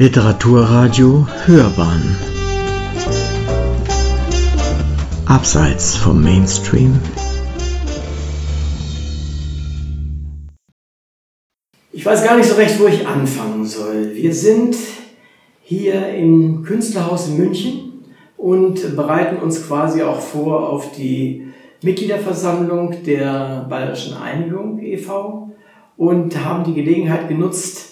Literaturradio Hörbahn Abseits vom Mainstream Ich weiß gar nicht so recht, wo ich anfangen soll. Wir sind hier im Künstlerhaus in München und bereiten uns quasi auch vor auf die Mitgliederversammlung der Bayerischen Einigung e.V. und haben die Gelegenheit genutzt,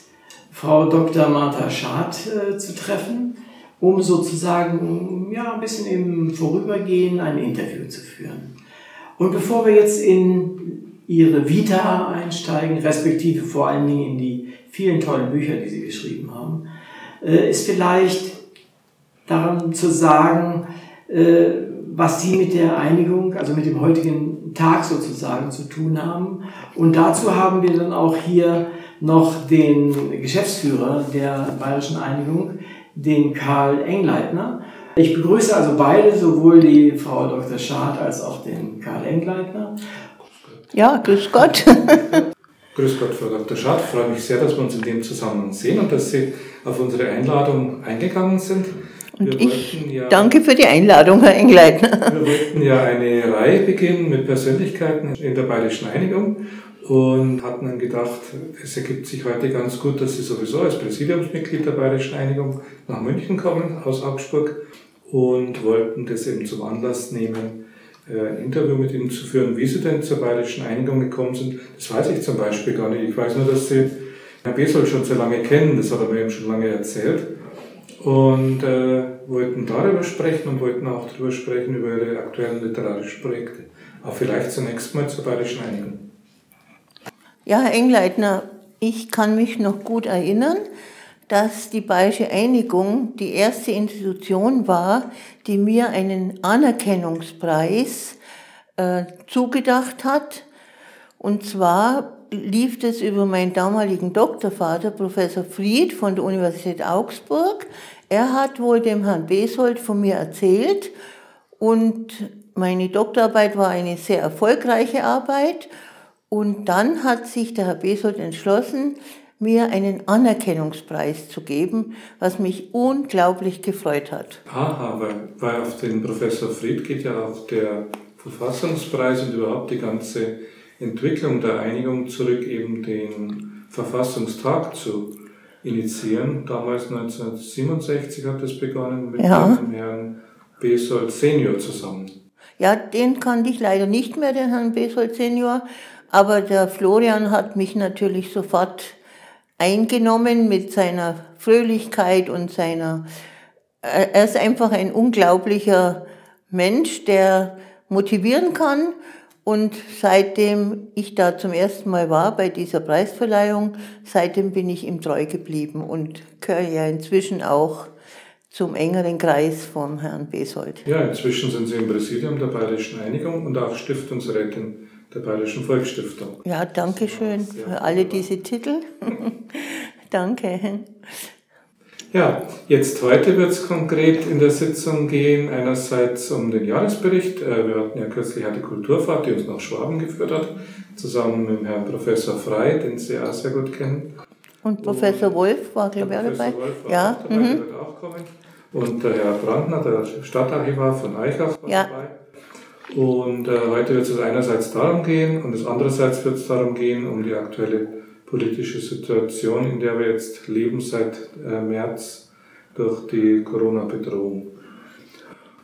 Frau Dr. Martha Schad äh, zu treffen, um sozusagen ja, ein bisschen im Vorübergehen ein Interview zu führen. Und bevor wir jetzt in ihre Vita einsteigen, respektive vor allen Dingen in die vielen tollen Bücher, die sie geschrieben haben, äh, ist vielleicht daran zu sagen, äh, was sie mit der Einigung, also mit dem heutigen Tag sozusagen zu tun haben. Und dazu haben wir dann auch hier noch den Geschäftsführer der Bayerischen Einigung, den Karl Engleitner. Ich begrüße also beide, sowohl die Frau Dr. Schad als auch den Karl Engleitner. Ja, grüß Gott. grüß Gott, Frau Dr. Schad. Ich freue mich sehr, dass wir uns in dem Zusammenhang sehen und dass Sie auf unsere Einladung eingegangen sind. Und wir ich ja, danke für die Einladung, Herr Engleitner. Wir wollten ja eine Reihe beginnen mit Persönlichkeiten in der Bayerischen Einigung und hatten dann gedacht, es ergibt sich heute ganz gut, dass Sie sowieso als Präsidiumsmitglied der Bayerischen Einigung nach München kommen, aus Augsburg, und wollten das eben zum Anlass nehmen, äh, ein Interview mit Ihnen zu führen, wie Sie denn zur Bayerischen Einigung gekommen sind. Das weiß ich zum Beispiel gar nicht. Ich weiß nur, dass Sie Herrn Besold schon sehr lange kennen, das hat er mir eben schon lange erzählt. Und äh, wollten darüber sprechen und wollten auch darüber sprechen, über Ihre aktuellen literarischen Projekte. Aber vielleicht zunächst mal zur Bayerischen Einigung. Ja, Herr Engleitner, ich kann mich noch gut erinnern, dass die Bayerische Einigung die erste Institution war, die mir einen Anerkennungspreis äh, zugedacht hat. Und zwar lief es über meinen damaligen Doktorvater, Professor Fried von der Universität Augsburg. Er hat wohl dem Herrn Besold von mir erzählt und meine Doktorarbeit war eine sehr erfolgreiche Arbeit und dann hat sich der Herr Besold entschlossen, mir einen Anerkennungspreis zu geben, was mich unglaublich gefreut hat. Aha, weil, weil auf den Professor Fried geht ja auch der Verfassungspreis und überhaupt die ganze Entwicklung der Einigung zurück, eben den Verfassungstag zu initiieren. Damals 1967 hat das begonnen mit ja. dem Herrn Besold Senior zusammen. Ja, den kannte ich leider nicht mehr, den Herrn Besold Senior. Aber der Florian hat mich natürlich sofort eingenommen mit seiner Fröhlichkeit und seiner, er ist einfach ein unglaublicher Mensch, der motivieren kann. Und seitdem ich da zum ersten Mal war bei dieser Preisverleihung, seitdem bin ich ihm treu geblieben und gehöre ja inzwischen auch zum engeren Kreis von Herrn Besold. Ja, inzwischen sind Sie im Präsidium der Bayerischen Einigung und auch Stiftungsrätin der Bayerischen Volksstiftung. Ja, danke schön für alle diese Titel. danke. Ja, jetzt heute wird es konkret in der Sitzung gehen, einerseits um den Jahresbericht. Äh, wir hatten ja kürzlich eine Kulturfahrt, die uns nach Schwaben geführt hat, zusammen mit Herrn Professor Frei, den Sie auch sehr gut kennen. Und Professor Wolf war, glaube ich, auch dabei. Wolf war ja. auch dabei, mhm. der wird auch kommen. Und der Herr Brandner, der Stadtarchivar von Eichach, war ja. dabei. Und äh, heute wird es einerseits darum gehen und es andererseits wird es darum gehen, um die aktuelle politische Situation, in der wir jetzt leben seit äh, März durch die Corona-Bedrohung.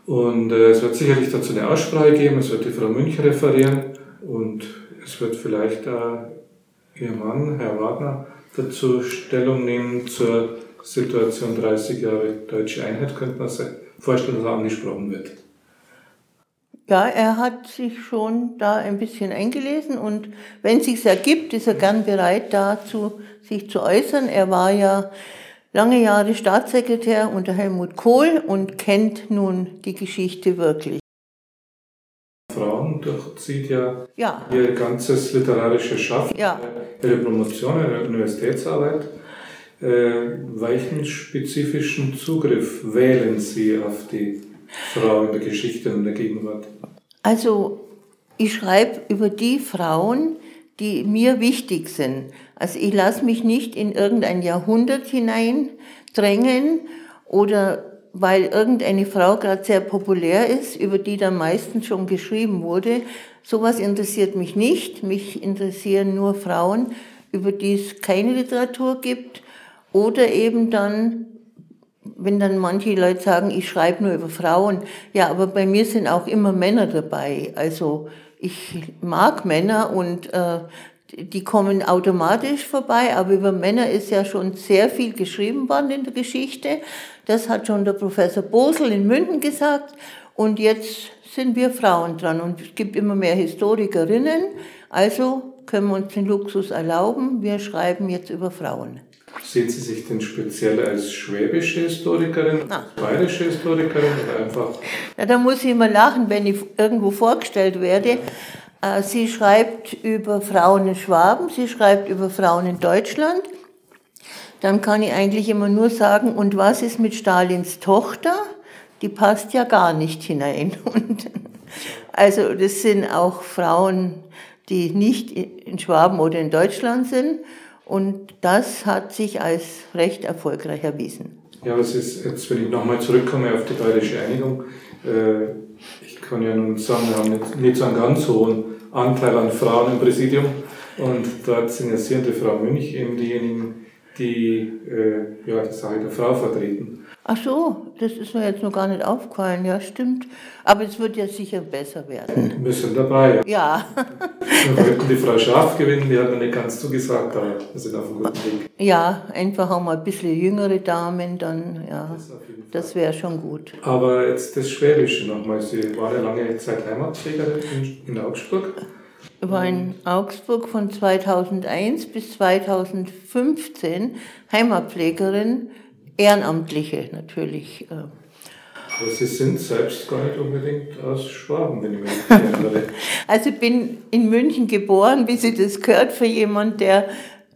Und äh, es wird sicherlich dazu eine Aussprache geben, es wird die Frau Münch referieren und es wird vielleicht äh, ihr Mann, Herr Wagner, dazu Stellung nehmen zur Situation 30 Jahre deutsche Einheit, könnte man sich vorstellen, dass er angesprochen wird. Ja, er hat sich schon da ein bisschen eingelesen und wenn es sich ergibt, ist er gern bereit dazu, sich zu äußern. Er war ja lange Jahre Staatssekretär unter Helmut Kohl und kennt nun die Geschichte wirklich. Frauen durchzieht ja, ja. ihr ganzes literarisches Schaffen, ja. ihre Promotion, ihre Universitätsarbeit. Äh, welchen spezifischen Zugriff wählen Sie auf die Frau in der Geschichte und der Gegenwart? Also ich schreibe über die Frauen, die mir wichtig sind. Also ich lasse mich nicht in irgendein Jahrhundert hineindrängen oder weil irgendeine Frau gerade sehr populär ist, über die dann meistens schon geschrieben wurde. Sowas interessiert mich nicht. Mich interessieren nur Frauen, über die es keine Literatur gibt. Oder eben dann, wenn dann manche Leute sagen, ich schreibe nur über Frauen. Ja, aber bei mir sind auch immer Männer dabei. Also ich mag Männer und äh, die kommen automatisch vorbei, aber über Männer ist ja schon sehr viel geschrieben worden in der Geschichte. Das hat schon der Professor Bosel in München gesagt. Und jetzt sind wir Frauen dran und es gibt immer mehr Historikerinnen. Also können wir uns den Luxus erlauben, wir schreiben jetzt über Frauen. Sehen Sie sich denn speziell als schwäbische Historikerin, Na. bayerische Historikerin oder einfach? Na, da muss ich immer lachen, wenn ich irgendwo vorgestellt werde. Äh, sie schreibt über Frauen in Schwaben, sie schreibt über Frauen in Deutschland. Dann kann ich eigentlich immer nur sagen, und was ist mit Stalins Tochter? Die passt ja gar nicht hinein. Und also das sind auch Frauen, die nicht in Schwaben oder in Deutschland sind. Und das hat sich als recht erfolgreich erwiesen. Ja, was ist jetzt, wenn ich nochmal zurückkomme auf die bayerische Einigung, äh, ich kann ja nun sagen, wir haben nicht, nicht so einen ganz hohen Anteil an Frauen im Präsidium und dort sind ja und die Frau Münch eben diejenigen, die äh, ja, die Sache der Frau vertreten. Ach so, das ist mir jetzt noch gar nicht aufgefallen. Ja, stimmt. Aber es wird ja sicher besser werden. Wir sind dabei. Ja. ja. wir wollten die Frau Schaaf gewinnen, die hat mir nicht ganz zugesagt, aber wir sind auf einem guten Weg. Ja, einfach auch mal ein bisschen jüngere Damen, dann, ja, das, das wäre schon gut. Aber jetzt das Schwäbische nochmal. Sie war ja lange Zeit Heimatpflegerin in, in Augsburg. Ich war in Augsburg von 2001 bis 2015 Heimatpflegerin Ehrenamtliche natürlich. Äh. Aber Sie sind selbst gar nicht unbedingt aus Schwaben, wenn ich mich erinnere. also ich bin in München geboren, wie Sie das gehört, für jemanden, der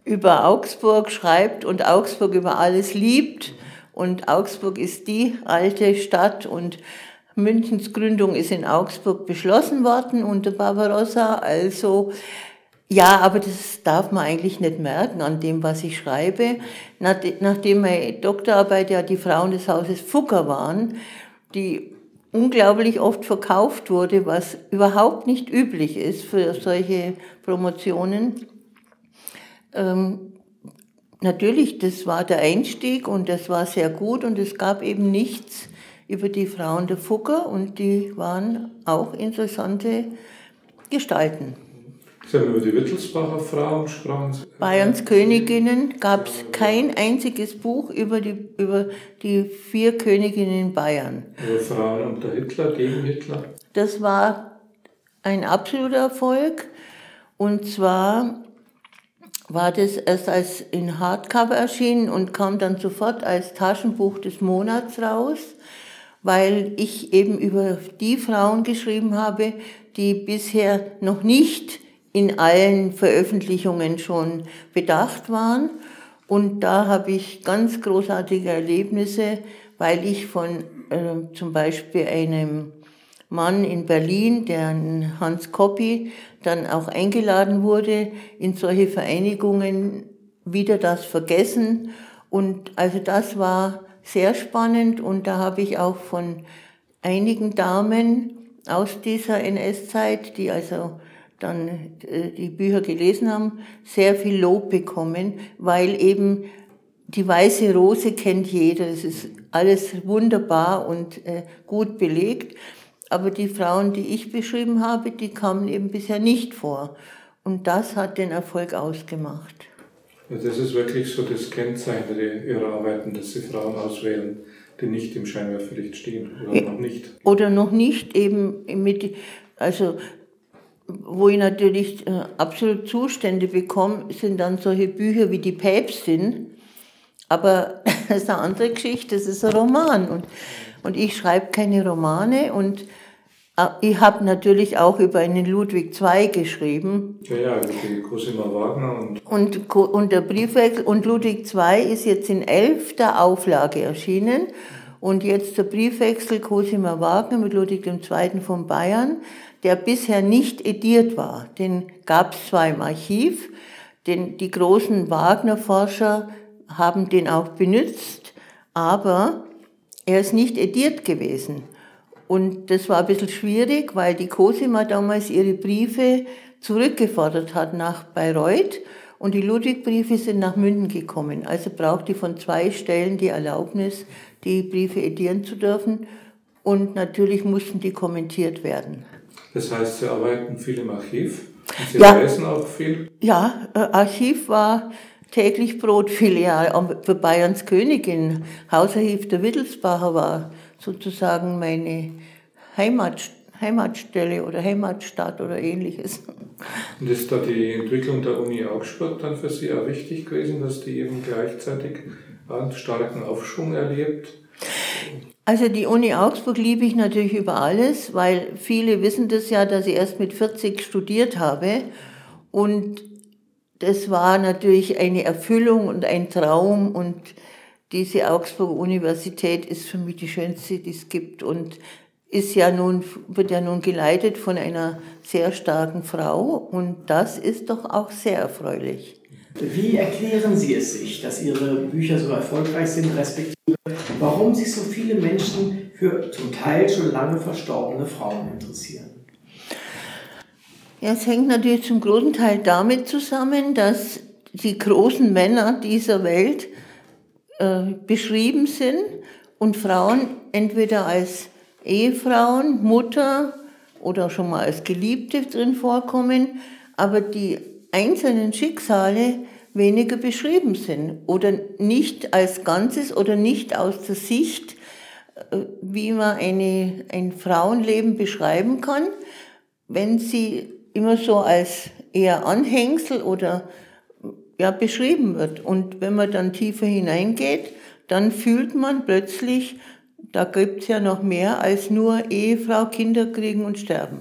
über Augsburg schreibt und Augsburg über alles liebt. Und Augsburg ist die alte Stadt und Münchens Gründung ist in Augsburg beschlossen worden unter Barbarossa. Also ja, aber das darf man eigentlich nicht merken an dem, was ich schreibe. Nachdem meine Doktorarbeit ja die Frauen des Hauses Fugger waren, die unglaublich oft verkauft wurde, was überhaupt nicht üblich ist für solche Promotionen. Ähm, natürlich, das war der Einstieg und das war sehr gut und es gab eben nichts über die Frauen der Fugger und die waren auch interessante Gestalten. Sie haben über die Wittelsbacher Frauen gesprochen. Bayerns Königinnen gab es kein einziges Buch über die, über die vier Königinnen in Bayern. Über Frauen unter Hitler, gegen Hitler? Das war ein absoluter Erfolg. Und zwar war das erst als in Hardcover erschienen und kam dann sofort als Taschenbuch des Monats raus, weil ich eben über die Frauen geschrieben habe, die bisher noch nicht in allen Veröffentlichungen schon bedacht waren. Und da habe ich ganz großartige Erlebnisse, weil ich von äh, zum Beispiel einem Mann in Berlin, der Hans Koppi, dann auch eingeladen wurde in solche Vereinigungen, wieder das Vergessen. Und also das war sehr spannend und da habe ich auch von einigen Damen aus dieser NS-Zeit, die also dann äh, die Bücher gelesen haben, sehr viel Lob bekommen, weil eben die weiße Rose kennt jeder. Das ist alles wunderbar und äh, gut belegt. Aber die Frauen, die ich beschrieben habe, die kamen eben bisher nicht vor. Und das hat den Erfolg ausgemacht. Ja, das ist wirklich so das Kennzeichen Ihrer Arbeiten, dass Sie Frauen auswählen, die nicht im Scheinwerferlicht stehen oder noch nicht. Oder noch nicht eben mit, also wo ich natürlich äh, absolut Zustände bekomme, sind dann solche Bücher wie Die Päpstin. Aber das ist eine andere Geschichte, das ist ein Roman. Und, und ich schreibe keine Romane und äh, ich habe natürlich auch über einen Ludwig II geschrieben. Ja, ja, die Cosima Wagner. Und, und, und der Briefwechsel. Und Ludwig II ist jetzt in elfter Auflage erschienen. Und jetzt der Briefwechsel Cosima Wagner mit Ludwig II. von Bayern. Der bisher nicht ediert war. Den gab es zwar im Archiv, denn die großen Wagner-Forscher haben den auch benutzt, aber er ist nicht ediert gewesen. Und das war ein bisschen schwierig, weil die Cosima damals ihre Briefe zurückgefordert hat nach Bayreuth und die Ludwig-Briefe sind nach Münden gekommen. Also brauchte ich von zwei Stellen die Erlaubnis, die Briefe edieren zu dürfen. Und natürlich mussten die kommentiert werden. Das heißt, Sie arbeiten viel im Archiv? Und Sie Ja. reisen auch viel? Ja, äh, Archiv war täglich Brot viele Jahre. Für Bayerns Königin, Hausarchiv der Wittelsbacher war sozusagen meine Heimat, Heimatstelle oder Heimatstadt oder ähnliches. Und ist da die Entwicklung der Uni Augsburg dann für Sie auch wichtig gewesen, dass die eben gleichzeitig einen starken Aufschwung erlebt? Also die Uni Augsburg liebe ich natürlich über alles, weil viele wissen das ja, dass ich erst mit 40 studiert habe. Und das war natürlich eine Erfüllung und ein Traum. Und diese Augsburg-Universität ist für mich die schönste, die es gibt. Und ist ja nun, wird ja nun geleitet von einer sehr starken Frau. Und das ist doch auch sehr erfreulich. Wie erklären Sie es sich, dass Ihre Bücher so erfolgreich sind, respektive warum sich so viele Menschen für zum Teil schon lange verstorbene Frauen interessieren? Ja, es hängt natürlich zum großen Teil damit zusammen, dass die großen Männer dieser Welt äh, beschrieben sind und Frauen entweder als Ehefrauen, Mutter oder schon mal als Geliebte drin vorkommen, aber die einzelnen Schicksale weniger beschrieben sind oder nicht als Ganzes oder nicht aus der Sicht, äh, wie man eine, ein Frauenleben beschreiben kann, wenn sie immer so als eher Anhängsel oder ja, beschrieben wird. Und wenn man dann tiefer hineingeht, dann fühlt man plötzlich, da gibt es ja noch mehr als nur Ehefrau, Kinder kriegen und sterben.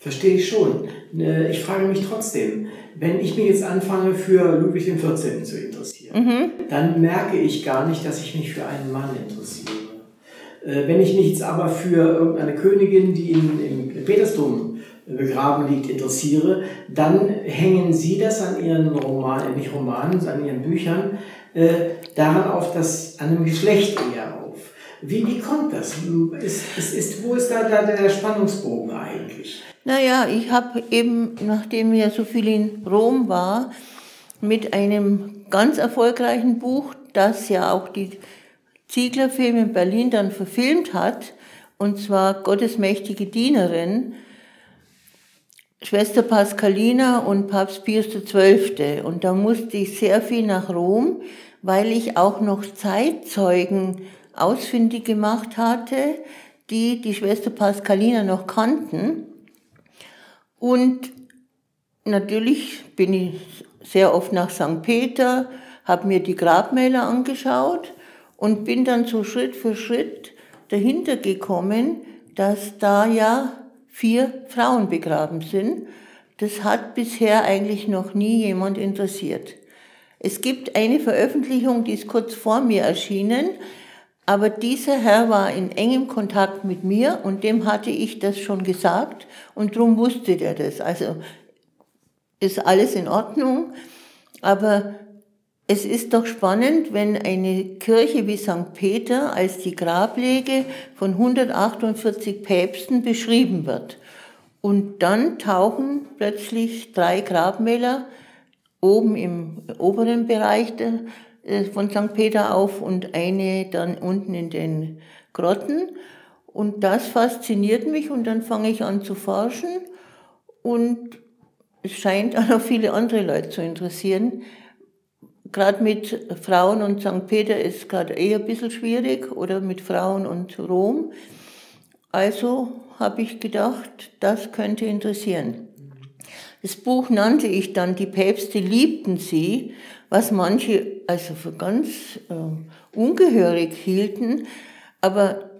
Verstehe ich schon. Äh, Ich frage mich trotzdem, wenn ich mich jetzt anfange, für Ludwig XIV. zu interessieren, dann merke ich gar nicht, dass ich mich für einen Mann interessiere. Äh, Wenn ich mich jetzt aber für irgendeine Königin, die in, im Petersdom begraben liegt, interessiere, dann hängen Sie das an Ihren Romanen, nicht Romanen, sondern an Ihren Büchern, äh, daran auf, dass an einem Geschlecht eher auf. Wie, wie kommt das? Ist, ist, ist, wo ist da, da der Spannungsbogen eigentlich? Naja, ich habe eben, nachdem ja so viel in Rom war, mit einem ganz erfolgreichen Buch, das ja auch die Ziegler-Film in Berlin dann verfilmt hat, und zwar Gottes mächtige Dienerin, Schwester Pascalina und Papst Pius XII. Und da musste ich sehr viel nach Rom, weil ich auch noch Zeitzeugen ausfindig gemacht hatte, die die Schwester Pascalina noch kannten. Und natürlich bin ich sehr oft nach St. Peter, habe mir die Grabmäler angeschaut und bin dann so Schritt für Schritt dahinter gekommen, dass da ja vier Frauen begraben sind. Das hat bisher eigentlich noch nie jemand interessiert. Es gibt eine Veröffentlichung, die ist kurz vor mir erschienen, aber dieser Herr war in engem Kontakt mit mir und dem hatte ich das schon gesagt und darum wusste der das. Also ist alles in Ordnung, aber es ist doch spannend, wenn eine Kirche wie St. Peter als die Grablege von 148 Päpsten beschrieben wird. Und dann tauchen plötzlich drei Grabmäler oben im oberen Bereich der, von St. Peter auf und eine dann unten in den Grotten. Und das fasziniert mich und dann fange ich an zu forschen und es scheint auch noch viele andere Leute zu interessieren. Gerade mit Frauen und St. Peter ist gerade eher ein bisschen schwierig oder mit Frauen und Rom. Also habe ich gedacht, das könnte interessieren. Das Buch nannte ich dann Die Päpste liebten sie, was manche also für ganz äh, ungehörig hielten, aber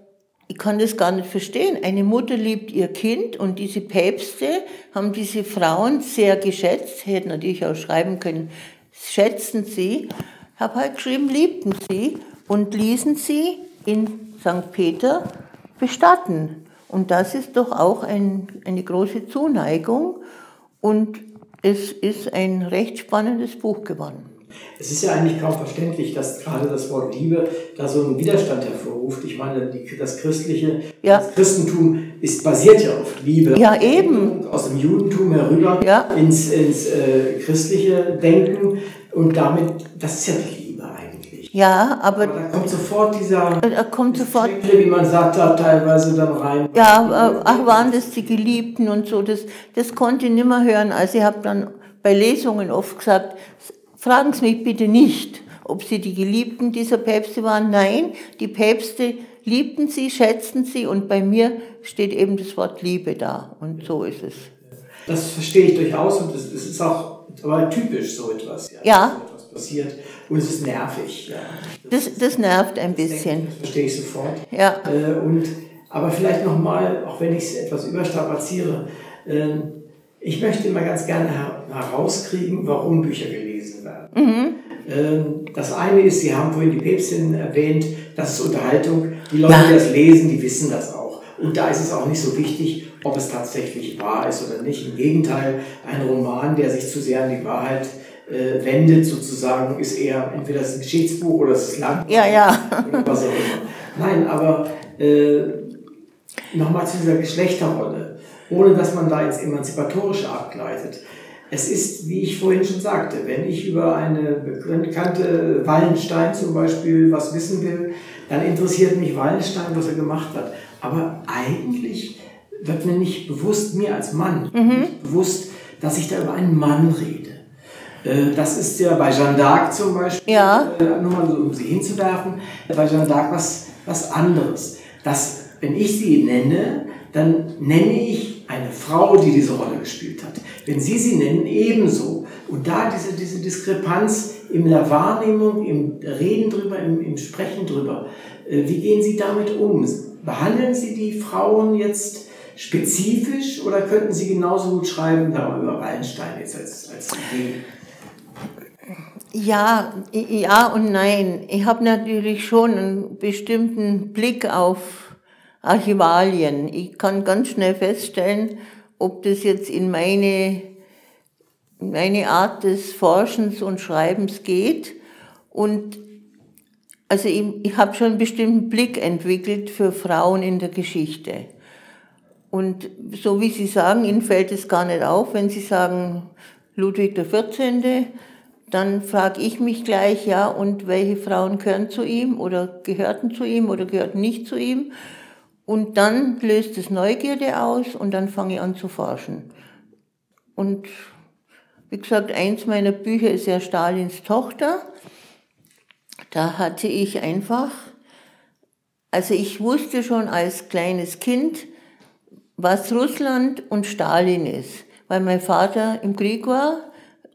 ich kann das gar nicht verstehen. Eine Mutter liebt ihr Kind und diese Päpste haben diese Frauen sehr geschätzt, hätten natürlich auch schreiben können, schätzen sie, habe halt geschrieben, liebten sie und ließen sie in St. Peter bestatten. Und das ist doch auch ein, eine große Zuneigung und es ist ein recht spannendes Buch geworden. Es ist ja eigentlich kaum verständlich, dass gerade das Wort Liebe da so einen Widerstand hervorruft. Ich meine, die, das christliche, ja. das Christentum ist basiert ja auf Liebe. Ja, eben. Aus dem Judentum herüber ja. ins, ins äh, christliche Denken und damit, das ist ja die Liebe eigentlich. Ja, aber, aber da kommt sofort dieser, da kommt sofort, wie man sagt, da teilweise dann rein. Ja, äh, ach, waren das die Geliebten und so, das, das konnte ich nimmer hören. Also ich habe dann bei Lesungen oft gesagt, Fragen Sie mich bitte nicht, ob Sie die Geliebten dieser Päpste waren. Nein, die Päpste liebten sie, schätzten sie und bei mir steht eben das Wort Liebe da und so ist es. Das verstehe ich durchaus und es ist auch aber typisch so etwas. Ja. ja. So etwas passiert und es ist nervig. Ja. Das, das, das nervt ein bisschen. Das, verstehe ich sofort. Ja. Äh, und, aber vielleicht nochmal, auch wenn ich es etwas überstrapaziere, äh, ich möchte immer ganz gerne herauskriegen, warum Bücher gelesen werden. Mhm. Das eine ist, Sie haben vorhin die Päpstin erwähnt, das ist Unterhaltung. Die Leute, die das lesen, die wissen das auch. Und da ist es auch nicht so wichtig, ob es tatsächlich wahr ist oder nicht. Im Gegenteil, ein Roman, der sich zu sehr an die Wahrheit äh, wendet, sozusagen, ist eher entweder das ein Geschichtsbuch oder es ist lang. Ja, ja. Was auch immer. Nein, aber äh, nochmal zu dieser Geschlechterrolle ohne dass man da ins Emanzipatorische abgleitet. Es ist, wie ich vorhin schon sagte, wenn ich über eine bekannte Wallenstein zum Beispiel was wissen will, dann interessiert mich Wallenstein, was er gemacht hat. Aber eigentlich wird mir nicht bewusst, mir als Mann, mhm. bewusst, dass ich da über einen Mann rede. Äh, das ist ja bei Jeanne d'Arc zum Beispiel, ja. Äh, nur mal so, um sie hinzuwerfen, bei Jeanne d'Arc was, was anderes. Dass, wenn ich sie nenne, dann nenne ich eine Frau, die diese Rolle gespielt hat. Wenn Sie sie nennen, ebenso. Und da diese, diese Diskrepanz in der Wahrnehmung, im Reden drüber, im, im Sprechen drüber. Äh, wie gehen Sie damit um? Behandeln Sie die Frauen jetzt spezifisch oder könnten Sie genauso gut schreiben, da über Wallenstein jetzt als, als Idee? Ja, ja und nein. Ich habe natürlich schon einen bestimmten Blick auf Archivalien. Ich kann ganz schnell feststellen, ob das jetzt in meine, meine Art des Forschens und Schreibens geht. Und also ich, ich habe schon einen bestimmten Blick entwickelt für Frauen in der Geschichte. Und so wie Sie sagen, Ihnen fällt es gar nicht auf, wenn Sie sagen Ludwig XIV., dann frage ich mich gleich, ja, und welche Frauen gehören zu ihm oder gehörten zu ihm oder gehörten nicht zu ihm? Und dann löst es Neugierde aus und dann fange ich an zu forschen. Und wie gesagt, eins meiner Bücher ist ja Stalins Tochter. Da hatte ich einfach, also ich wusste schon als kleines Kind, was Russland und Stalin ist, weil mein Vater im Krieg war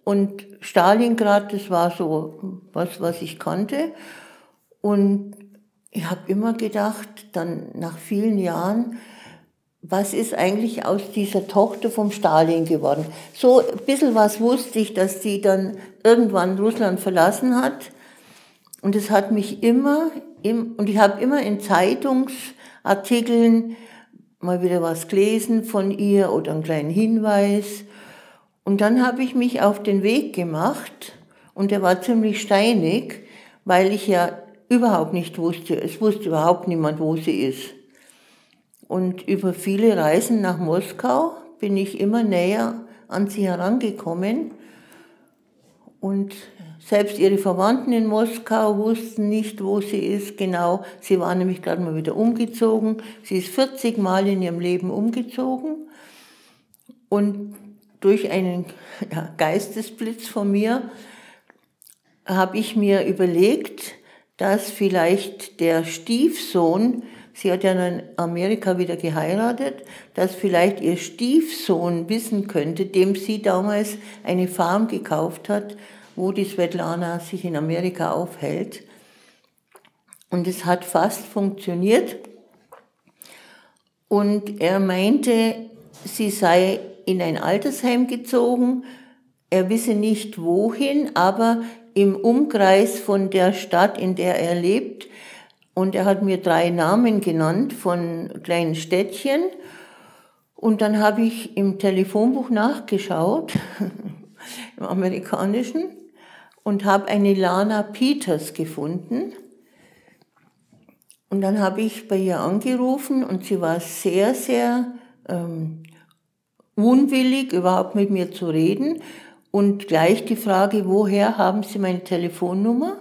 und Stalingrad, das war so was, was ich kannte. Und ich habe immer gedacht, dann nach vielen Jahren, was ist eigentlich aus dieser Tochter vom Stalin geworden? So ein bisschen was wusste ich, dass die dann irgendwann Russland verlassen hat. Und es hat mich immer, und ich habe immer in Zeitungsartikeln mal wieder was gelesen von ihr oder einen kleinen Hinweis. Und dann habe ich mich auf den Weg gemacht und der war ziemlich steinig, weil ich ja überhaupt nicht wusste. Es wusste überhaupt niemand, wo sie ist. Und über viele Reisen nach Moskau bin ich immer näher an sie herangekommen. Und selbst ihre Verwandten in Moskau wussten nicht, wo sie ist. Genau, sie war nämlich gerade mal wieder umgezogen. Sie ist 40 Mal in ihrem Leben umgezogen. Und durch einen ja, Geistesblitz von mir habe ich mir überlegt, dass vielleicht der Stiefsohn, sie hat ja in Amerika wieder geheiratet, dass vielleicht ihr Stiefsohn wissen könnte, dem sie damals eine Farm gekauft hat, wo die Svetlana sich in Amerika aufhält. Und es hat fast funktioniert. Und er meinte, sie sei in ein Altersheim gezogen. Er wisse nicht wohin, aber im Umkreis von der Stadt, in der er lebt, Und er hat mir drei Namen genannt von kleinen Städtchen. Und dann habe ich im Telefonbuch nachgeschaut, im amerikanischen, und habe eine Lana Peters gefunden. Und dann habe ich bei ihr angerufen und sie war sehr, sehr ähm, unwillig, überhaupt mit mir zu reden. Und gleich die Frage, woher haben Sie meine Telefonnummer?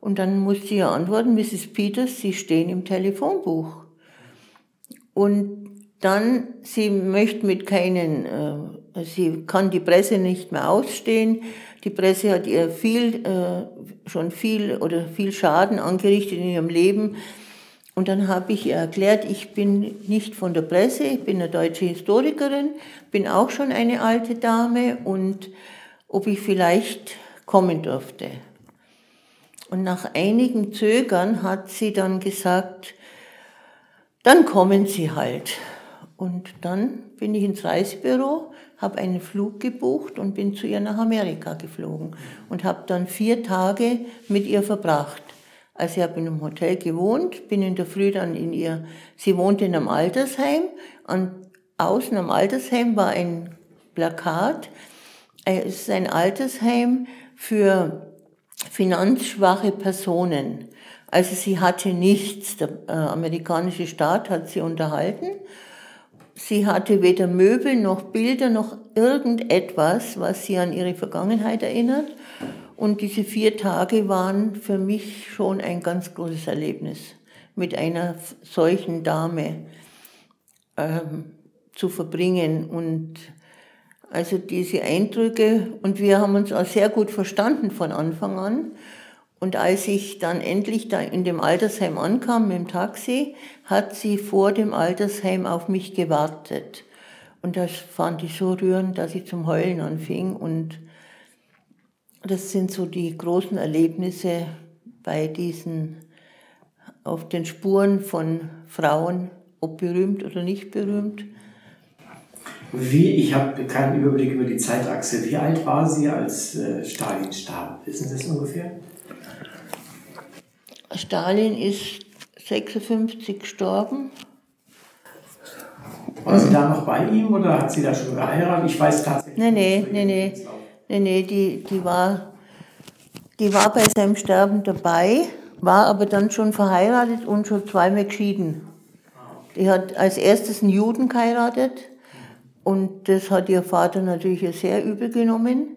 Und dann musste ich antworten, Mrs. Peters, Sie stehen im Telefonbuch. Und dann, sie möchte mit keinen, äh, sie kann die Presse nicht mehr ausstehen. Die Presse hat ihr viel, äh, schon viel oder viel Schaden angerichtet in ihrem Leben. Und dann habe ich ihr erklärt, ich bin nicht von der Presse, ich bin eine deutsche Historikerin, bin auch schon eine alte Dame und ob ich vielleicht kommen dürfte. Und nach einigem Zögern hat sie dann gesagt, dann kommen Sie halt. Und dann bin ich ins Reisebüro, habe einen Flug gebucht und bin zu ihr nach Amerika geflogen und habe dann vier Tage mit ihr verbracht. Also ich habe in einem Hotel gewohnt, bin in der Früh dann in ihr, sie wohnte in einem Altersheim, und außen am Altersheim war ein Plakat, es ist ein Altersheim für finanzschwache Personen. Also sie hatte nichts. Der äh, amerikanische Staat hat sie unterhalten. Sie hatte weder Möbel noch Bilder noch irgendetwas, was sie an ihre Vergangenheit erinnert. Und diese vier Tage waren für mich schon ein ganz großes Erlebnis, mit einer solchen Dame ähm, zu verbringen. Und also diese Eindrücke, und wir haben uns auch sehr gut verstanden von Anfang an. Und als ich dann endlich da in dem Altersheim ankam mit dem Taxi, hat sie vor dem Altersheim auf mich gewartet. Und das fand ich so rührend, dass ich zum Heulen anfing. Und das sind so die großen Erlebnisse bei diesen, auf den Spuren von Frauen, ob berühmt oder nicht berühmt. Wie, ich habe keinen Überblick über die Zeitachse. Wie alt war sie, als äh, Stalin starb? Wissen Sie das ungefähr? Stalin ist 56 gestorben. War sie da noch bei ihm oder hat sie da schon geheiratet? Ich weiß tatsächlich nee, nee, nicht. Nee, nee, nee, nee, die, die, war, die war bei seinem Sterben dabei, war aber dann schon verheiratet und schon zweimal geschieden. Die hat als erstes einen Juden geheiratet und das hat ihr Vater natürlich sehr übel genommen.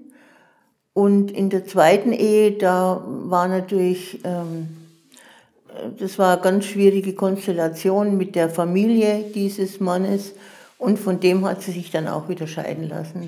Und in der zweiten Ehe, da war natürlich, ähm, das war eine ganz schwierige Konstellation mit der Familie dieses Mannes. Und von dem hat sie sich dann auch wieder scheiden lassen.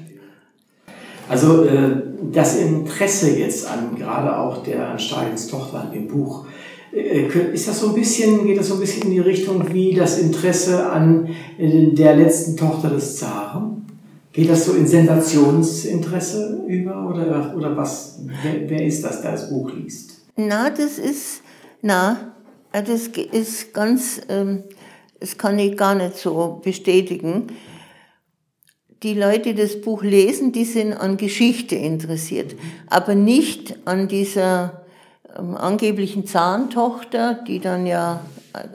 Also äh, das Interesse jetzt an, gerade auch der an Stalins Tochter an dem Buch, ist das so ein bisschen, geht das so ein bisschen in die Richtung wie das Interesse an äh, der letzten Tochter des Zaren? Geht das so in Sensationsinteresse über oder, oder was? Wer, wer ist das, der das Buch liest? Na, das ist, na, das ist ganz, ähm, das kann ich gar nicht so bestätigen. Die Leute, die das Buch lesen, die sind an Geschichte interessiert, aber nicht an dieser angeblichen Zahntochter, die dann ja,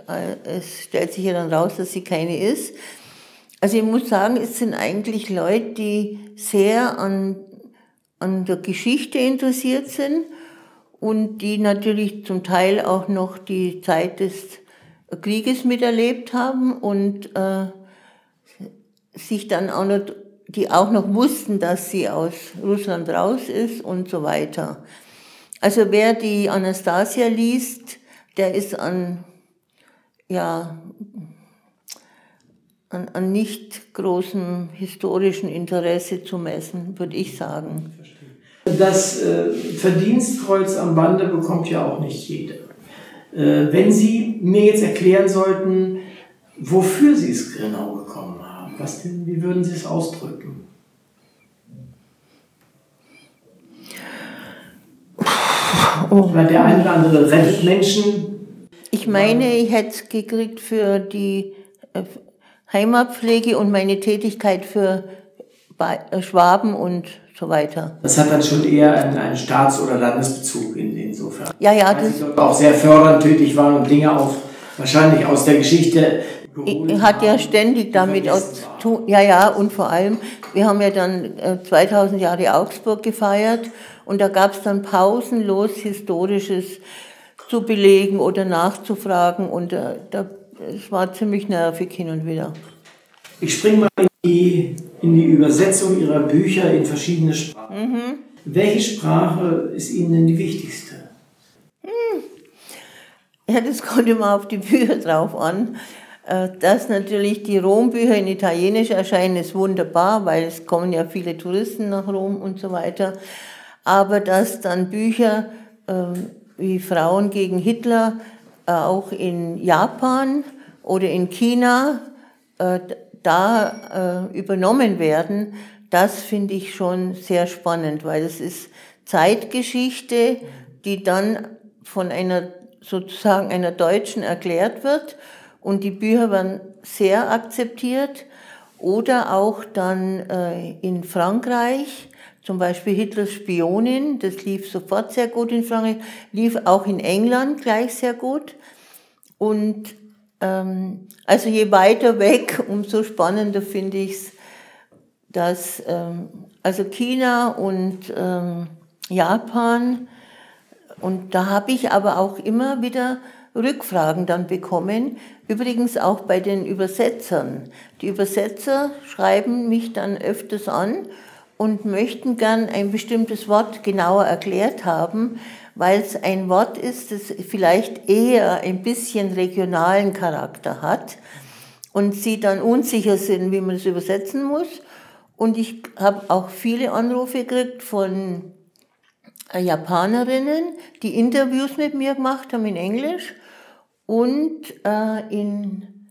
äh, es stellt sich ja dann raus, dass sie keine ist. Also ich muss sagen, es sind eigentlich Leute, die sehr an, an der Geschichte interessiert sind und die natürlich zum Teil auch noch die Zeit des Krieges miterlebt haben und äh, sich dann auch noch, die auch noch wussten, dass sie aus Russland raus ist und so weiter. Also wer die Anastasia liest, der ist an, ja, an, an nicht großem historischen Interesse zu messen, würde ich sagen. Das äh, Verdienstkreuz am Bande bekommt ja auch nicht jeder. Äh, wenn Sie mir jetzt erklären sollten, wofür Sie es genau bekommen haben, was, wie würden Sie es ausdrücken? Oh. Weil der eine oder andere rettet Menschen. Ich meine, ich hätte es gekriegt für die äh, Heimatpflege und meine Tätigkeit für äh, Schwaben und so weiter. Das hat dann schon eher einen, einen Staats- oder Landesbezug in, insofern. Ja, ja. Weil Sie dort auch sehr fördernd tätig waren und Dinge auch wahrscheinlich aus der Geschichte ich hat ja ständig damit zu tun. Ja, ja, und vor allem, wir haben ja dann 2000 äh, Jahre Augsburg gefeiert und da gab es dann pausenlos Historisches zu belegen oder nachzufragen und äh, da, es war ziemlich nervig hin und wieder. Ich springe mal in die, in die Übersetzung Ihrer Bücher in verschiedene Sprachen. Mhm. Welche Sprache ist Ihnen denn die wichtigste? Hm. Ja, das kommt immer auf die Bücher drauf an. Äh, dass natürlich die Rom-Bücher in Italienisch erscheinen, ist wunderbar, weil es kommen ja viele Touristen nach Rom und so weiter. Aber dass dann Bücher ähm, wie Frauen gegen Hitler äh, auch in Japan oder in China äh, da übernommen werden, das finde ich schon sehr spannend, weil es ist Zeitgeschichte, die dann von einer sozusagen einer Deutschen erklärt wird und die Bücher werden sehr akzeptiert. Oder auch dann äh, in Frankreich, zum Beispiel Hitlers Spionin, das lief sofort sehr gut in Frankreich, lief auch in England gleich sehr gut. Und ähm, also je weiter weg, umso spannender finde ich es, dass ähm, also China und ähm, Japan, und da habe ich aber auch immer wieder Rückfragen dann bekommen, übrigens auch bei den Übersetzern. Die Übersetzer schreiben mich dann öfters an und möchten gern ein bestimmtes Wort genauer erklärt haben, weil es ein Wort ist, das vielleicht eher ein bisschen regionalen Charakter hat und sie dann unsicher sind, wie man es übersetzen muss. Und ich habe auch viele Anrufe gekriegt von Japanerinnen, die Interviews mit mir gemacht haben in Englisch und äh, in,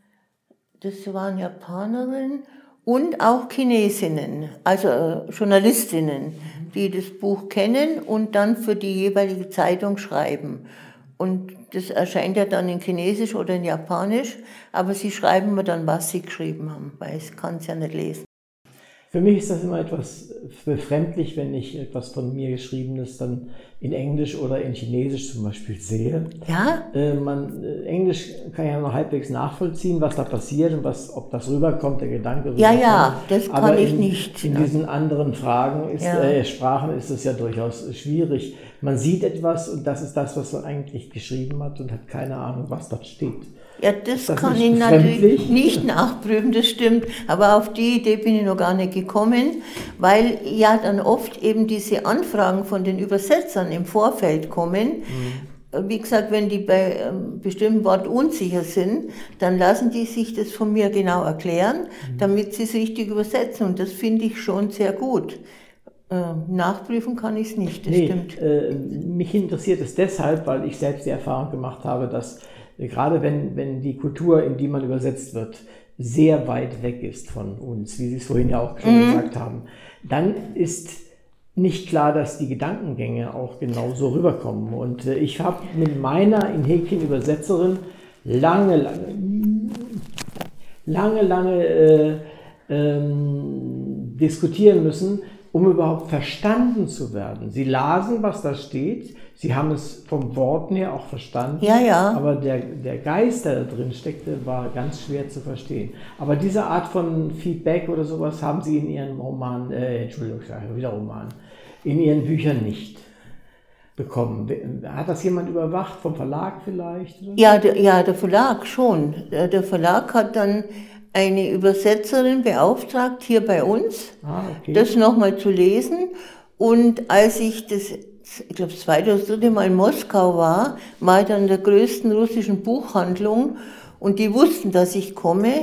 das waren Japanerinnen und auch Chinesinnen, also äh, Journalistinnen, die das Buch kennen und dann für die jeweilige Zeitung schreiben. Und das erscheint ja dann in Chinesisch oder in Japanisch, aber sie schreiben mir dann, was sie geschrieben haben, weil ich kann es ja nicht lesen. Für mich ist das immer etwas befremdlich, wenn ich etwas von mir geschriebenes dann in Englisch oder in Chinesisch zum Beispiel sehe. Ja? Äh, man, äh, Englisch kann ja noch halbwegs nachvollziehen, was da passiert und was, ob das rüberkommt, der Gedanke rüberkommt. Ja, ja, das kann Aber ich in, nicht. In diesen anderen Fragen, ist, ja. äh, Sprachen ist es ja durchaus schwierig. Man sieht etwas und das ist das, was man eigentlich geschrieben hat und hat keine Ahnung, was da steht. Ja, das, das kann ich natürlich nicht nachprüfen, das stimmt. Aber auf die Idee bin ich noch gar nicht gekommen, weil ja dann oft eben diese Anfragen von den Übersetzern im Vorfeld kommen. Mhm. Wie gesagt, wenn die bei einem ähm, bestimmten Wort unsicher sind, dann lassen die sich das von mir genau erklären, mhm. damit sie es richtig übersetzen. Und das finde ich schon sehr gut. Ähm, nachprüfen kann ich es nicht, das nee, stimmt. Äh, mich interessiert es deshalb, weil ich selbst die Erfahrung gemacht habe, dass gerade wenn, wenn die Kultur, in die man übersetzt wird, sehr weit weg ist von uns, wie Sie es vorhin ja auch schon mhm. gesagt haben, dann ist nicht klar, dass die Gedankengänge auch genauso rüberkommen. Und äh, ich habe mit meiner in Häkchen Übersetzerin lange, lange, lange, lange äh, ähm, diskutieren müssen, um überhaupt verstanden zu werden. Sie lasen, was da steht, sie haben es vom Worten her auch verstanden, ja, ja. aber der, der Geist, der da drin steckte, war ganz schwer zu verstehen. Aber diese Art von Feedback oder sowas haben sie in ihren Roman, äh, Entschuldigung, wieder Roman, in ihren Büchern nicht bekommen. Hat das jemand überwacht, vom Verlag vielleicht? Ja, der, ja, der Verlag schon. Der Verlag hat dann eine Übersetzerin beauftragt, hier bei uns, ah, okay. das nochmal zu lesen. Und als ich das, ich glaube, das zweite oder dritte Mal in Moskau war, war ich dann in der größten russischen Buchhandlung und die wussten, dass ich komme,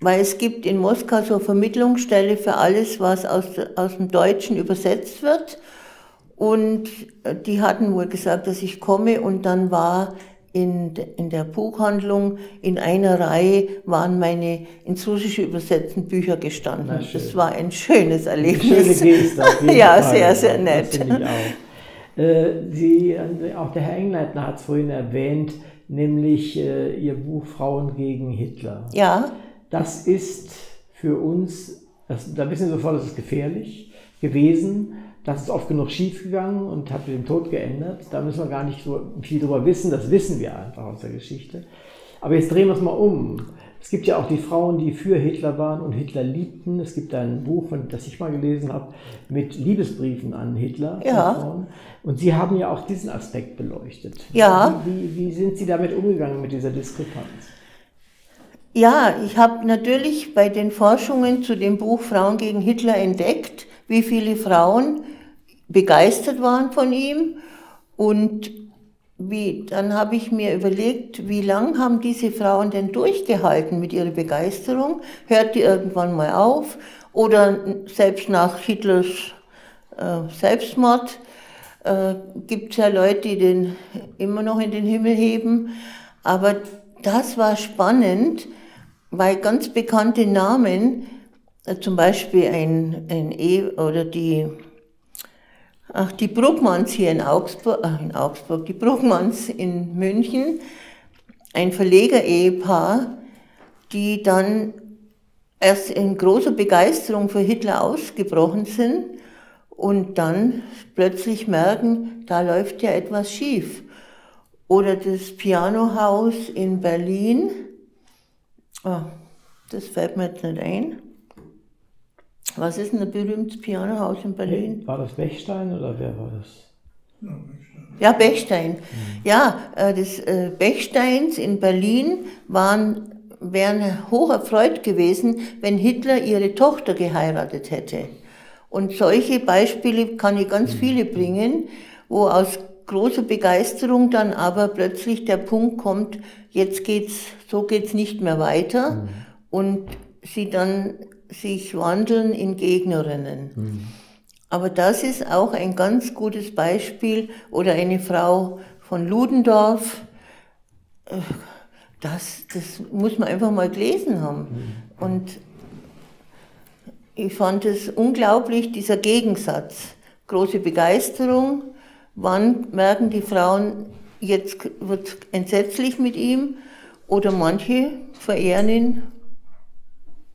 weil es gibt in Moskau so eine Vermittlungsstelle für alles, was aus, aus dem Deutschen übersetzt wird. Und die hatten wohl gesagt, dass ich komme und dann war in, in der Buchhandlung in einer Reihe waren meine ins Russische übersetzten Bücher gestanden. Das war ein schönes Erlebnis. Schöne Geste, ja, Fall. sehr, sehr nett. Äh, Sie, auch der Herr Engleitner hat es vorhin erwähnt, nämlich äh, Ihr Buch Frauen gegen Hitler. Ja. Das ist für uns, das, da wissen Sie sofort, das ist gefährlich, gewesen. Das ist oft genug schiefgegangen und hat mit dem Tod geändert. Da müssen wir gar nicht so viel drüber wissen, das wissen wir einfach aus der Geschichte. Aber jetzt drehen wir es mal um. Es gibt ja auch die Frauen, die für Hitler waren und Hitler liebten. Es gibt ein Buch, das ich mal gelesen habe, mit Liebesbriefen an Hitler. Ja. Und Sie haben ja auch diesen Aspekt beleuchtet. Ja. Wie, wie, wie sind Sie damit umgegangen mit dieser Diskrepanz? Ja, ich habe natürlich bei den Forschungen zu dem Buch Frauen gegen Hitler entdeckt, wie viele Frauen begeistert waren von ihm und wie, dann habe ich mir überlegt, wie lange haben diese Frauen denn durchgehalten mit ihrer Begeisterung? Hört die irgendwann mal auf? Oder selbst nach Hitlers äh, Selbstmord äh, gibt es ja Leute, die den immer noch in den Himmel heben. Aber das war spannend, weil ganz bekannte Namen, zum Beispiel ein, ein E oder die Ach, die Bruckmanns hier in Augsburg, ach, in Augsburg, die Bruckmanns in München, ein Verleger-Ehepaar, die dann erst in großer Begeisterung für Hitler ausgebrochen sind und dann plötzlich merken, da läuft ja etwas schief. Oder das Pianohaus in Berlin, oh, das fällt mir jetzt nicht ein. Was ist denn ein berühmtes Pianohaus in Berlin? War das Bechstein oder wer war das? Ja, Bechstein. Ja, äh, das äh, Bechsteins in Berlin waren, wären hoch erfreut gewesen, wenn Hitler ihre Tochter geheiratet hätte. Und solche Beispiele kann ich ganz viele bringen, wo aus großer Begeisterung dann aber plötzlich der Punkt kommt, jetzt geht's, so geht's nicht mehr weiter mhm. und sie dann sich wandeln in Gegnerinnen. Mhm. Aber das ist auch ein ganz gutes Beispiel oder eine Frau von Ludendorff. Äh, das, das muss man einfach mal gelesen haben. Mhm. Und ich fand es unglaublich, dieser Gegensatz. Große Begeisterung, wann merken die Frauen, jetzt wird entsetzlich mit ihm, oder manche verehren ihn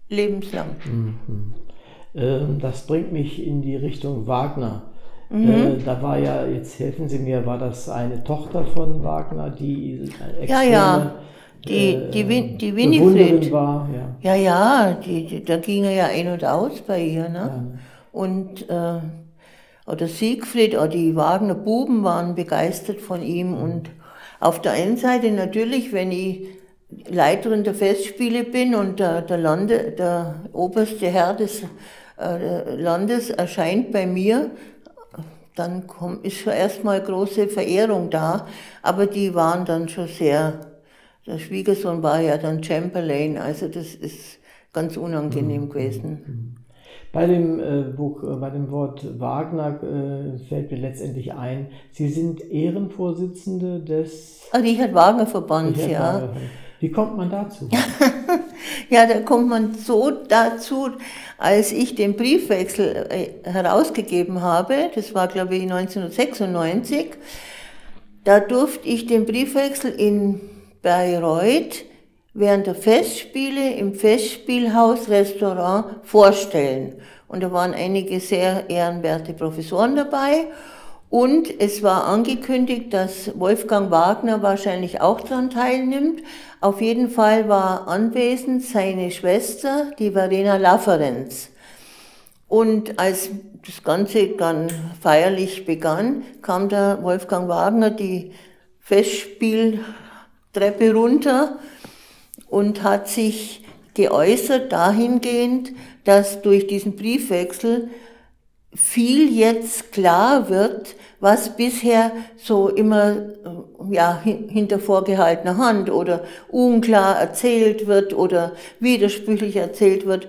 lebenslang. Mhm. Ähm, das bringt mich in die Richtung Wagner. Mhm. Äh, da war ja, jetzt helfen Sie mir, war das eine Tochter von Wagner, die extreme, ja, ja. Die, äh, die, die Winifred war. Ja, ja, ja die, die, da ging er ja ein und aus bei ihr. Ne? Und äh, oder Siegfried oder die Wagner Buben waren begeistert von ihm. Und auf der einen Seite natürlich, wenn ich Leiterin der Festspiele bin und der, der, Lande, der oberste Herr des äh, Landes erscheint bei mir, dann komm, ist schon erstmal große Verehrung da. Aber die waren dann schon sehr, der Schwiegersohn war ja dann Chamberlain, also das ist ganz unangenehm mhm. gewesen. Bei dem äh, Buch, äh, bei dem Wort Wagner äh, fällt mir letztendlich ein, Sie sind Ehrenvorsitzende des ah, Richard Wagner Verbands, ja. Wagner. Wie kommt man dazu? ja, da kommt man so dazu, als ich den Briefwechsel äh, herausgegeben habe, das war glaube ich 1996, da durfte ich den Briefwechsel in Bayreuth während der Festspiele im Festspielhaus Restaurant vorstellen. Und da waren einige sehr ehrenwerte Professoren dabei und es war angekündigt, dass Wolfgang Wagner wahrscheinlich auch daran teilnimmt. Auf jeden Fall war anwesend seine Schwester, die Verena Lafferenz. Und als das Ganze dann feierlich begann, kam der Wolfgang Wagner die Festspieltreppe runter und hat sich geäußert dahingehend, dass durch diesen Briefwechsel viel jetzt klar wird, was bisher so immer äh, ja, hinter vorgehaltener Hand oder unklar erzählt wird oder widersprüchlich erzählt wird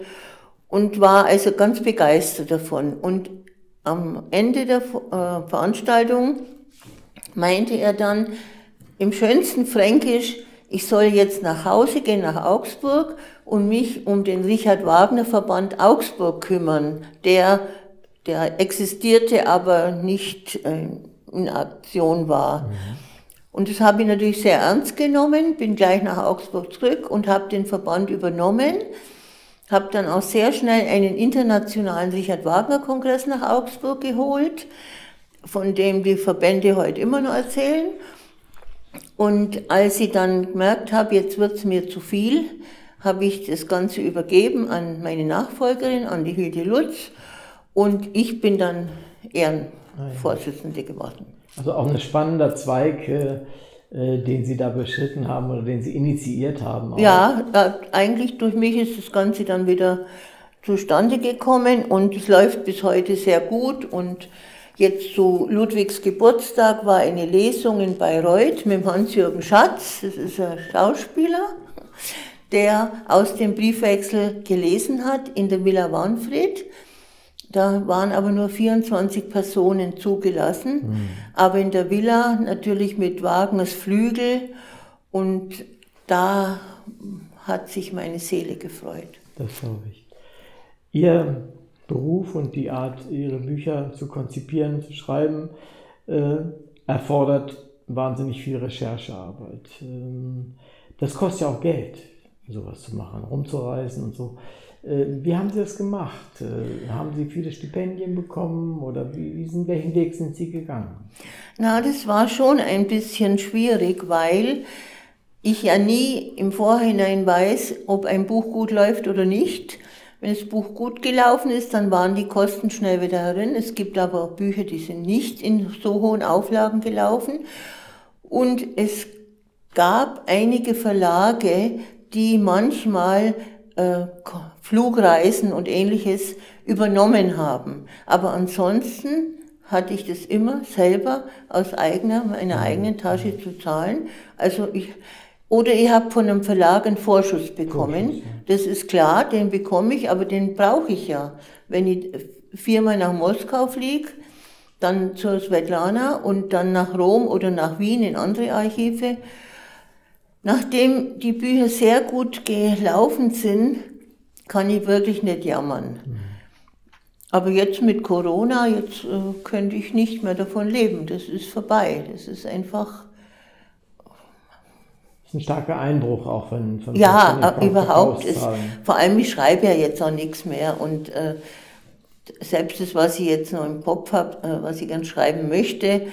und war also ganz begeistert davon. Und am Ende der äh, Veranstaltung meinte er dann im schönsten Fränkisch, ich soll jetzt nach Hause gehen, nach Augsburg und mich um den Richard Wagner Verband Augsburg kümmern, der der existierte, aber nicht äh, in Aktion war. Mhm. Und das habe ich natürlich sehr ernst genommen, bin gleich nach Augsburg zurück und habe den Verband übernommen. habe dann auch sehr schnell einen internationalen Richard Wagner Kongress nach Augsburg geholt, von dem die Verbände heute immer noch erzählen. Und als ich dann gemerkt habe, jetzt wird es mir zu viel, habe ich das Ganze übergeben an meine Nachfolgerin, an die Hilde Lutz. Und ich bin dann Ehrenvorsitzende geworden. Also auch ein spannender Zweig, äh, äh, den Sie da beschritten haben oder den Sie initiiert haben. Auch. Ja, äh, eigentlich durch mich ist das Ganze dann wieder zustande gekommen und es läuft bis heute sehr gut und Jetzt zu Ludwigs Geburtstag war eine Lesung in Bayreuth mit Hans-Jürgen Schatz, das ist ein Schauspieler, der aus dem Briefwechsel gelesen hat in der Villa Warnfried. Da waren aber nur 24 Personen zugelassen, mhm. aber in der Villa natürlich mit Wagners Flügel und da hat sich meine Seele gefreut. Das glaube ich. Ihr Beruf und die Art, ihre Bücher zu konzipieren, zu schreiben, äh, erfordert wahnsinnig viel Recherchearbeit. Ähm, das kostet ja auch Geld, sowas zu machen, rumzureisen und so. Äh, wie haben Sie das gemacht? Äh, haben Sie viele Stipendien bekommen oder wie, sind, welchen Weg sind Sie gegangen? Na, das war schon ein bisschen schwierig, weil ich ja nie im Vorhinein weiß, ob ein Buch gut läuft oder nicht. Wenn das Buch gut gelaufen ist, dann waren die Kosten schnell wieder herin. Es gibt aber auch Bücher, die sind nicht in so hohen Auflagen gelaufen. Und es gab einige Verlage, die manchmal äh, Flugreisen und ähnliches übernommen haben. Aber ansonsten hatte ich das immer selber aus eigener, meiner eigenen Tasche zu zahlen. Also ich, oder ich habe von einem Verlag einen Vorschuss bekommen. Das ist klar, den bekomme ich, aber den brauche ich ja. Wenn ich viermal nach Moskau fliege, dann zur Svetlana und dann nach Rom oder nach Wien in andere Archive. Nachdem die Bücher sehr gut gelaufen sind, kann ich wirklich nicht jammern. Mhm. Aber jetzt mit Corona, jetzt äh, könnte ich nicht mehr davon leben. Das ist vorbei. Das ist einfach ist ein starker Einbruch auch von, von Ja, von überhaupt. Ist, vor allem, ich schreibe ja jetzt auch nichts mehr und äh, selbst das, was ich jetzt noch im Kopf habe, äh, was ich gern schreiben möchte,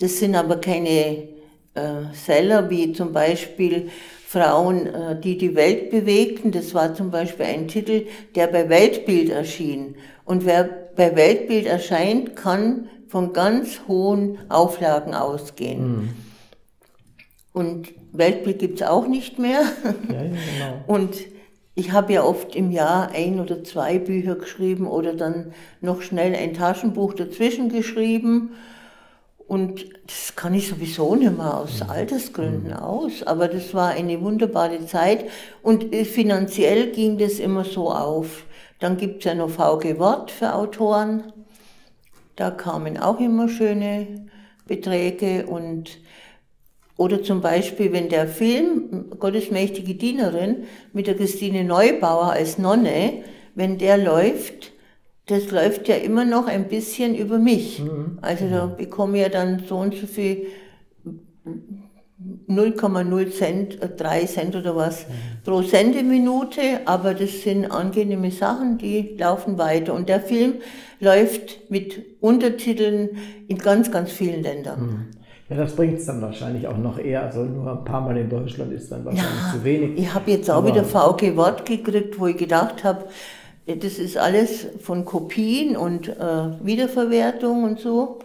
das sind aber keine äh, Seller wie zum Beispiel Frauen, äh, die die Welt bewegten. Das war zum Beispiel ein Titel, der bei Weltbild erschien. Und wer bei Weltbild erscheint, kann von ganz hohen Auflagen ausgehen. Mhm. Und Weltbild gibt es auch nicht mehr. Ja, ja, genau. Und ich habe ja oft im Jahr ein oder zwei Bücher geschrieben oder dann noch schnell ein Taschenbuch dazwischen geschrieben. Und das kann ich sowieso nicht mehr aus mhm. Altersgründen mhm. aus. Aber das war eine wunderbare Zeit. Und äh, finanziell ging das immer so auf. Dann gibt es ja noch VG Wort für Autoren. Da kamen auch immer schöne Beträge und oder zum Beispiel, wenn der Film Gottes mächtige Dienerin mit der Christine Neubauer als Nonne, wenn der läuft, das läuft ja immer noch ein bisschen über mich. Mhm. Also da bekomme ich ja dann so und so viel 0,0 Cent, 3 äh, Cent oder was mhm. pro Sendeminute, aber das sind angenehme Sachen, die laufen weiter. Und der Film läuft mit Untertiteln in ganz, ganz vielen Ländern. Mhm. Ja, das bringt es dann wahrscheinlich auch noch eher. Also nur ein paar Mal in Deutschland ist dann wahrscheinlich ja, zu wenig. Ich habe jetzt auch Aber wieder VG Wort gekriegt, wo ich gedacht habe, das ist alles von Kopien und äh, Wiederverwertung und so.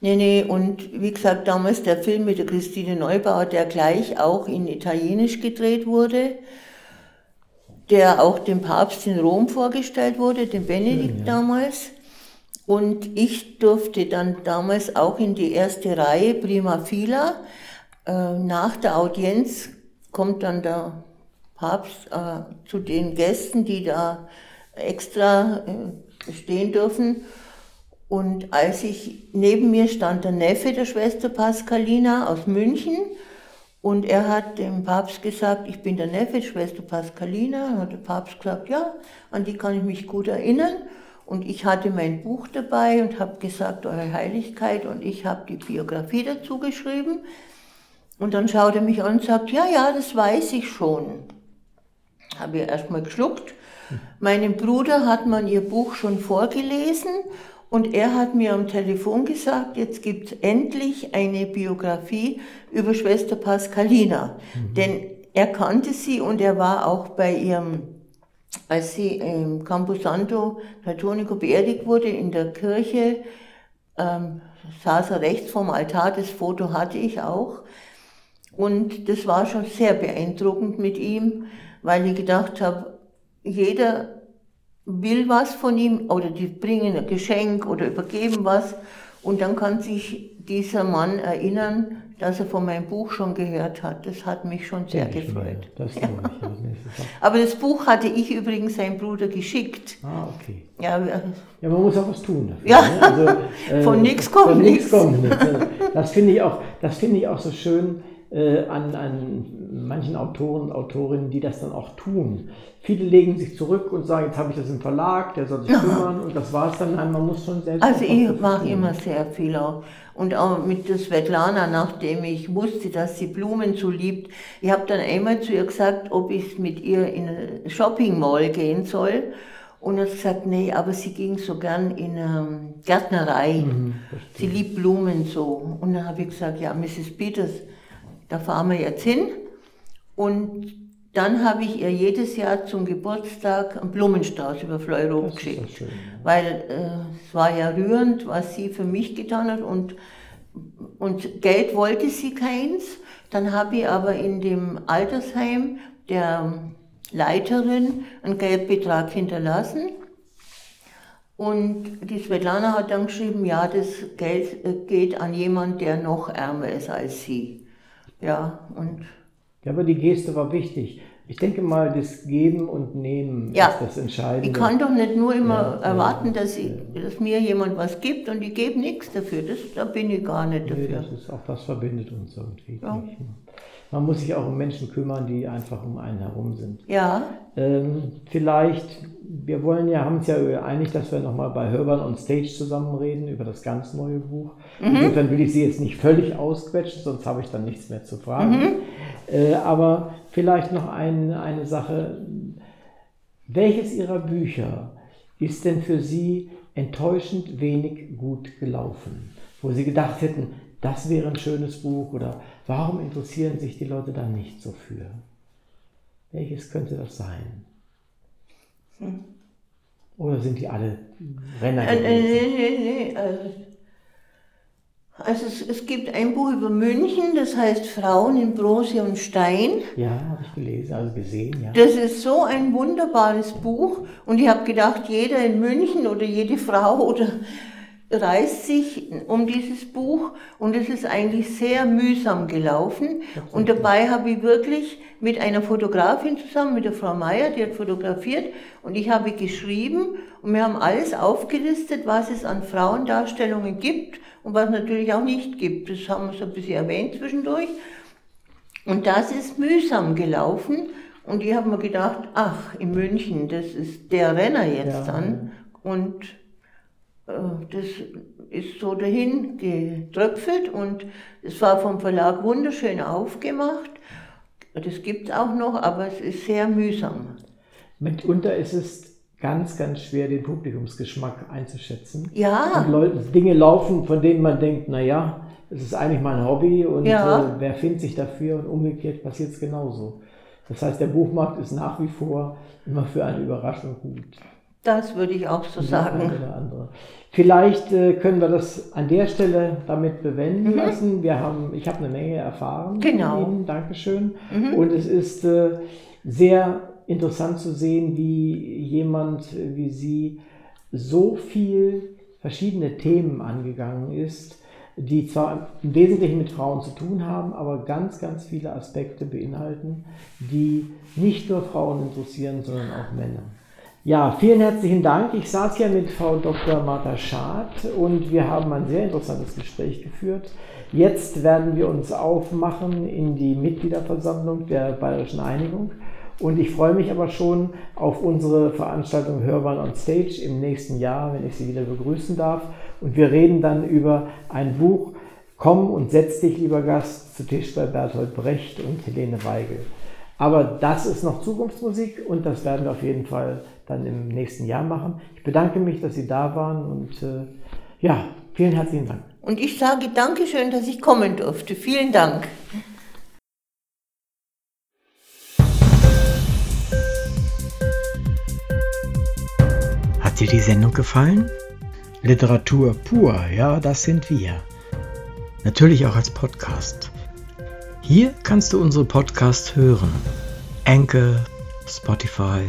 Nee, nee, und wie gesagt, damals der Film mit der Christine Neubauer, der gleich auch in Italienisch gedreht wurde, der auch dem Papst in Rom vorgestellt wurde, dem Benedikt ja, ja. damals. Und ich durfte dann damals auch in die erste Reihe, prima fila. Äh, nach der Audienz kommt dann der Papst äh, zu den Gästen, die da extra äh, stehen dürfen. Und als ich, neben mir stand der Neffe der Schwester Pascalina aus München. Und er hat dem Papst gesagt, ich bin der Neffe Schwester Pascalina. Und hat der Papst gesagt, ja, an die kann ich mich gut erinnern. Und ich hatte mein Buch dabei und habe gesagt, Eure Heiligkeit, und ich habe die Biografie dazu geschrieben. Und dann schaut er mich an und sagt, ja, ja, das weiß ich schon. Habe ich erstmal geschluckt. Meinem Bruder hat man ihr Buch schon vorgelesen und er hat mir am Telefon gesagt, jetzt gibt es endlich eine Biografie über Schwester Pascalina. Mhm. Denn er kannte sie und er war auch bei ihrem, als sie im Camposanto Platonico beerdigt wurde, in der Kirche, ähm, saß er rechts vom Altar, das Foto hatte ich auch. Und das war schon sehr beeindruckend mit ihm, weil ich gedacht habe, jeder will was von ihm oder die bringen ein Geschenk oder übergeben was und dann kann sich dieser Mann erinnern, dass er von meinem Buch schon gehört hat. Das hat mich schon sehr ja, gefreut. Das ja. ich. Aber das Buch hatte ich übrigens seinem Bruder geschickt. Ah, okay. Ja, ja man muss auch was tun. Dafür, ja, ne? also, äh, von nichts kommt nichts. Nichts. Das finde ich, auch, find ich auch so schön äh, an, an manchen Autoren und Autorinnen, die das dann auch tun. Viele legen sich zurück und sagen, jetzt habe ich das im Verlag, der soll sich kümmern und das war es dann. Nein, man muss schon selbst. Also ich mache immer sehr viel auch. Und auch mit der Svetlana, nachdem ich wusste, dass sie Blumen so liebt, ich habe dann einmal zu ihr gesagt, ob ich mit ihr in eine Shopping Mall gehen soll. Und er hat gesagt, nee, aber sie ging so gern in eine Gärtnerei. Mhm, sie liebt Blumen so. Und dann habe ich gesagt, ja, Mrs. Peters, da fahren wir jetzt hin. Und dann habe ich ihr jedes Jahr zum Geburtstag einen Blumenstrauß über Fleurop geschickt. Schön, ja. Weil äh, es war ja rührend, was sie für mich getan hat. Und, und Geld wollte sie keins. Dann habe ich aber in dem Altersheim der Leiterin einen Geldbetrag hinterlassen. Und die Svetlana hat dann geschrieben, ja, das Geld äh, geht an jemanden, der noch ärmer ist als sie. Ja, und. Ja, aber die Geste war wichtig. Ich denke mal, das Geben und Nehmen ja. ist das Entscheidende. Ich kann doch nicht nur immer ja, erwarten, dass, ich, dass, mir jemand was gibt und ich gebe nichts dafür. Das, da bin ich gar nicht dafür. Nee, das ist auch das verbindet uns irgendwie. Ja. Man muss sich auch um Menschen kümmern, die einfach um einen herum sind. Ja. Ähm, vielleicht, wir wollen ja, haben uns ja einig, dass wir nochmal bei Hörbern on Stage zusammenreden über das ganz neue Buch. Mhm. Insofern will ich Sie jetzt nicht völlig ausquetschen, sonst habe ich dann nichts mehr zu fragen. Mhm. Äh, aber vielleicht noch ein, eine Sache. Welches Ihrer Bücher ist denn für Sie enttäuschend wenig gut gelaufen? Wo Sie gedacht hätten, das wäre ein schönes Buch oder warum interessieren sich die Leute da nicht so für? Welches könnte das sein? Hm. Oder sind die alle Renner? Äh, äh, nee, nee, nee. Also, also es, es, gibt ein Buch über München, das heißt Frauen in Bronze und Stein. Ja, habe ich gelesen, also gesehen, ja. Das ist so ein wunderbares Buch und ich habe gedacht, jeder in München oder jede Frau oder reißt sich um dieses Buch und es ist eigentlich sehr mühsam gelaufen. Und dabei habe ich wirklich mit einer Fotografin zusammen, mit der Frau Meier, die hat fotografiert und ich habe geschrieben und wir haben alles aufgelistet, was es an Frauendarstellungen gibt und was natürlich auch nicht gibt. Das haben wir so ein bisschen erwähnt zwischendurch. Und das ist mühsam gelaufen und ich habe mir gedacht, ach, in München, das ist der Renner jetzt ja. dann. Und das ist so dahin getröpfelt und es war vom Verlag wunderschön aufgemacht. Das gibt es auch noch, aber es ist sehr mühsam. Mitunter ist es ganz, ganz schwer, den Publikumsgeschmack einzuschätzen. Ja. Und Leute, Dinge laufen, von denen man denkt, naja, es ist eigentlich mein Hobby und ja. äh, wer findet sich dafür und umgekehrt passiert es genauso. Das heißt, der Buchmarkt ist nach wie vor immer für eine Überraschung gut. Das würde ich auch so sagen. Vielleicht äh, können wir das an der Stelle damit bewenden mhm. lassen. Wir haben, ich habe eine Menge erfahren. Genau. Ihnen. Dankeschön. Mhm. Und es ist äh, sehr interessant zu sehen, wie jemand wie Sie so viel verschiedene Themen angegangen ist, die zwar im Wesentlichen mit Frauen zu tun haben, aber ganz, ganz viele Aspekte beinhalten, die nicht nur Frauen interessieren, sondern auch Männer. Ja, vielen herzlichen Dank. Ich saß hier mit Frau Dr. Martha Schad und wir haben ein sehr interessantes Gespräch geführt. Jetzt werden wir uns aufmachen in die Mitgliederversammlung der Bayerischen Einigung. Und ich freue mich aber schon auf unsere Veranstaltung Hörbahn on Stage im nächsten Jahr, wenn ich Sie wieder begrüßen darf. Und wir reden dann über ein Buch, Komm und setz dich, lieber Gast, zu Tisch bei Bertolt Brecht und Helene Weigel. Aber das ist noch Zukunftsmusik und das werden wir auf jeden Fall dann im nächsten Jahr machen. Ich bedanke mich, dass Sie da waren und äh, ja, vielen herzlichen Dank. Und ich sage Dankeschön, dass ich kommen durfte. Vielen Dank. Hat dir die Sendung gefallen? Literatur pur, ja, das sind wir. Natürlich auch als Podcast. Hier kannst du unsere Podcasts hören. Anchor, Spotify,